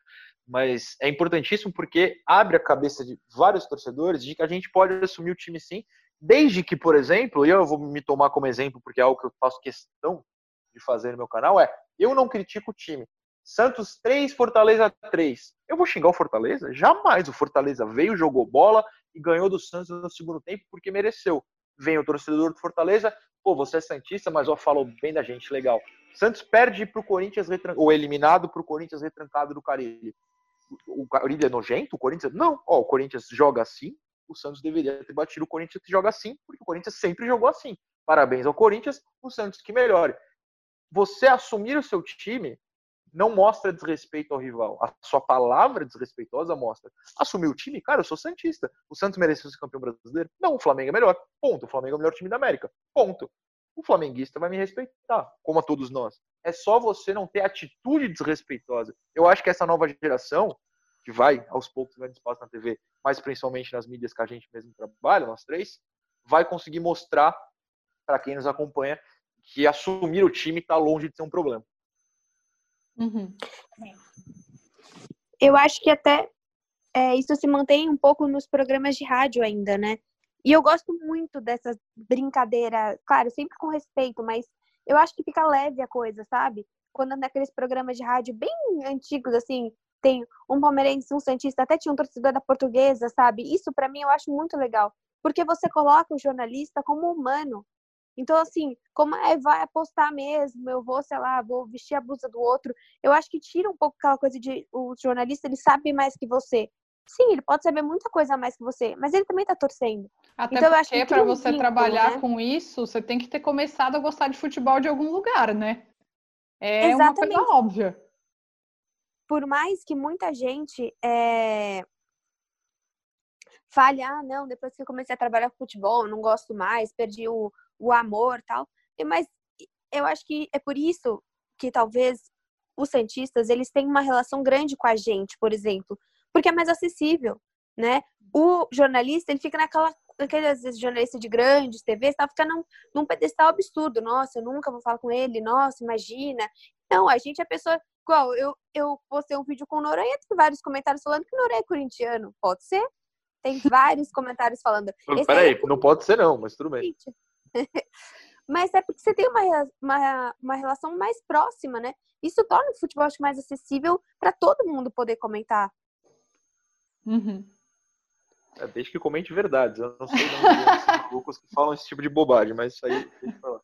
mas é importantíssimo porque abre a cabeça de vários torcedores de que a gente pode assumir o time sim, desde que, por exemplo, e eu vou me tomar como exemplo porque é algo que eu faço questão de fazer no meu canal, é eu não critico o time. Santos 3, Fortaleza 3. Eu vou xingar o Fortaleza? Jamais. O Fortaleza veio, jogou bola e ganhou do Santos no segundo tempo porque mereceu. Vem o torcedor do Fortaleza, pô, você é Santista, mas ó, falou bem da gente, legal. Santos perde para o Corinthians, ou eliminado para o Corinthians retrancado do Carilho o Corinthians é nojento? O Corinthians. Não, ó, o Corinthians joga assim, o Santos deveria ter batido o Corinthians que joga assim, porque o Corinthians sempre jogou assim. Parabéns ao Corinthians, o Santos que melhore. Você assumir o seu time não mostra desrespeito ao rival. A sua palavra desrespeitosa mostra. Assumir o time, cara, eu sou Santista. O Santos mereceu ser campeão brasileiro? Não, o Flamengo é melhor. Ponto. O Flamengo é o melhor time da América. Ponto. O flamenguista vai me respeitar, como a todos nós. É só você não ter atitude desrespeitosa. Eu acho que essa nova geração, que vai aos poucos ganhando espaço na TV, mas principalmente nas mídias que a gente mesmo trabalha, nós três, vai conseguir mostrar para quem nos acompanha que assumir o time está longe de ser um problema. Uhum. Eu acho que até é, isso se mantém um pouco nos programas de rádio ainda, né? E eu gosto muito dessa brincadeira, claro, sempre com respeito, mas eu acho que fica leve a coisa, sabe? Quando naqueles programas de rádio bem antigos, assim, tem um palmeirense, um santista, até tinha um torcedor da portuguesa, sabe? Isso para mim eu acho muito legal, porque você coloca o jornalista como humano. Então, assim, como é, vai apostar mesmo, eu vou, sei lá, vou vestir a blusa do outro. Eu acho que tira um pouco aquela coisa de o jornalista, ele sabe mais que você. Sim, ele pode saber muita coisa a mais que você, mas ele também tá torcendo. Até então, porque para você vínculo, trabalhar né? com isso, você tem que ter começado a gostar de futebol de algum lugar, né? É Exatamente. uma coisa óbvia. Por mais que muita gente é... fale, ah, não, depois que eu comecei a trabalhar com futebol, não gosto mais, perdi o, o amor tal. Mas eu acho que é por isso que talvez os cientistas, eles têm uma relação grande com a gente, por exemplo, porque é mais acessível, né? O jornalista, ele fica naquela aquele, às vezes, jornalista de grandes TVs, tá ficando num, num pedestal absurdo. Nossa, eu nunca vou falar com ele. Nossa, imagina. Não, a gente é pessoa. Igual, eu, eu postei um vídeo com o Noronha, tem vários comentários falando que o Noronha é corintiano. Pode ser? Tem vários comentários falando. Peraí, é... não pode ser não, mas tudo bem. Mas é porque você tem uma, uma, uma relação mais próxima, né? Isso torna o futebol mais acessível para todo mundo poder comentar. Uhum. É, desde que comente verdades. Eu não sei não, malucos que falam esse tipo de bobagem, mas isso aí deixa eu falar.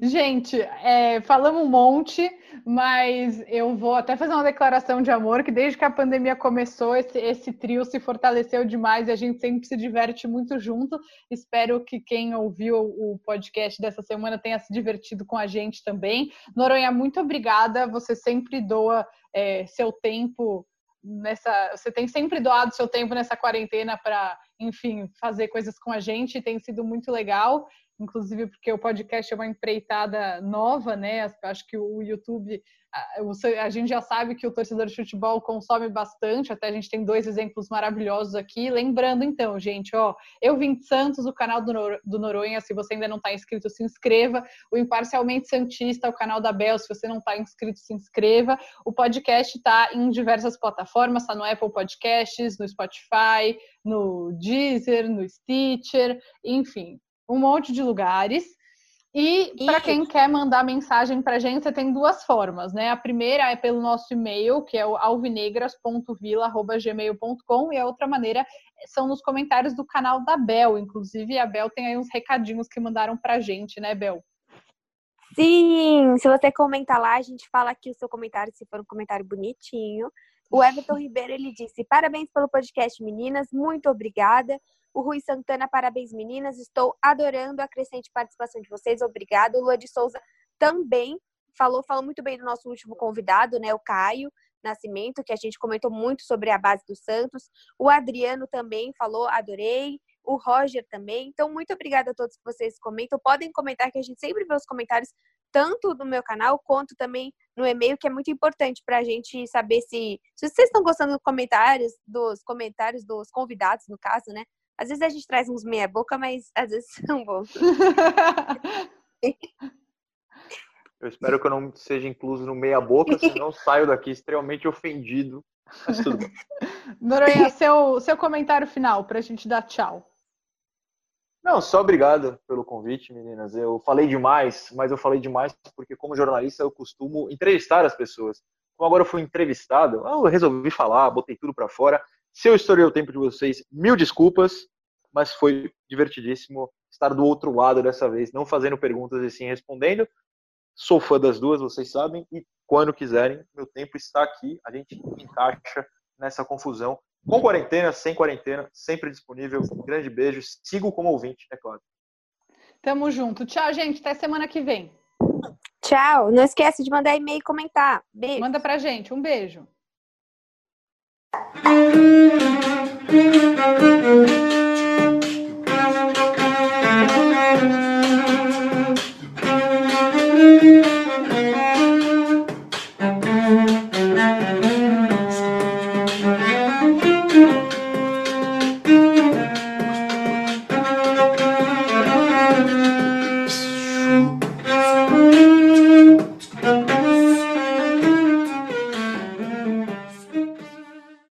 Gente, é, falamos um monte, Mas eu vou até fazer uma declaração de amor que desde que a pandemia começou, esse, esse trio se fortaleceu demais e a gente sempre se diverte muito junto. Espero que quem ouviu o podcast dessa semana tenha se divertido com a gente também. Noronha, muito obrigada. Você sempre doa é, seu tempo nessa. Você tem sempre doado seu tempo nessa quarentena para, enfim, fazer coisas com a gente. Tem sido muito legal inclusive porque o podcast é uma empreitada nova, né? Acho que o YouTube, a gente já sabe que o torcedor de futebol consome bastante, até a gente tem dois exemplos maravilhosos aqui. Lembrando, então, gente, ó, eu vim de Santos, o canal do, Nor do Noronha, se você ainda não está inscrito, se inscreva. O Imparcialmente Santista, o canal da Bel, se você não está inscrito, se inscreva. O podcast está em diversas plataformas, está no Apple Podcasts, no Spotify, no Deezer, no Stitcher, enfim, um monte de lugares. E para quem quer mandar mensagem para a gente, você tem duas formas, né? A primeira é pelo nosso e-mail, que é o alvinegras.vila.gmail.com, e a outra maneira são nos comentários do canal da Bel. Inclusive, a Bel tem aí uns recadinhos que mandaram para a gente, né, Bel? Sim, se você comentar lá, a gente fala aqui o seu comentário, se for um comentário bonitinho. O Everton Ribeiro, ele disse, parabéns pelo podcast, meninas, muito obrigada. O Rui Santana, parabéns meninas, estou adorando a crescente participação de vocês, obrigado. Lua de Souza também falou, falou muito bem do nosso último convidado, né, o Caio Nascimento, que a gente comentou muito sobre a base do Santos. O Adriano também falou, adorei. O Roger também. Então, muito obrigada a todos que vocês comentam. Podem comentar que a gente sempre vê os comentários, tanto no meu canal quanto também no e-mail, que é muito importante para a gente saber se, se vocês estão gostando dos comentários, dos comentários dos convidados, no caso, né? Às vezes a gente traz uns meia boca, mas às vezes são bons. Eu espero que eu não seja incluso no meia boca, senão saio daqui extremamente ofendido. Mas tudo bem. Noronha, seu, seu comentário final para a gente dar tchau. Não, só obrigado pelo convite, meninas. Eu falei demais, mas eu falei demais porque, como jornalista, eu costumo entrevistar as pessoas. Como agora eu fui entrevistado, eu resolvi falar, botei tudo para fora. Se eu estourei o tempo de vocês, mil desculpas, mas foi divertidíssimo estar do outro lado dessa vez, não fazendo perguntas e sim respondendo. Sou fã das duas, vocês sabem, e quando quiserem, meu tempo está aqui, a gente encaixa nessa confusão. Com quarentena, sem quarentena, sempre disponível. Um grande beijo. Sigo como ouvinte, é claro. Tamo junto. Tchau, gente. Até semana que vem. Tchau. Não esquece de mandar e-mail e comentar. Beijo. Manda pra gente. Um beijo. Thank you.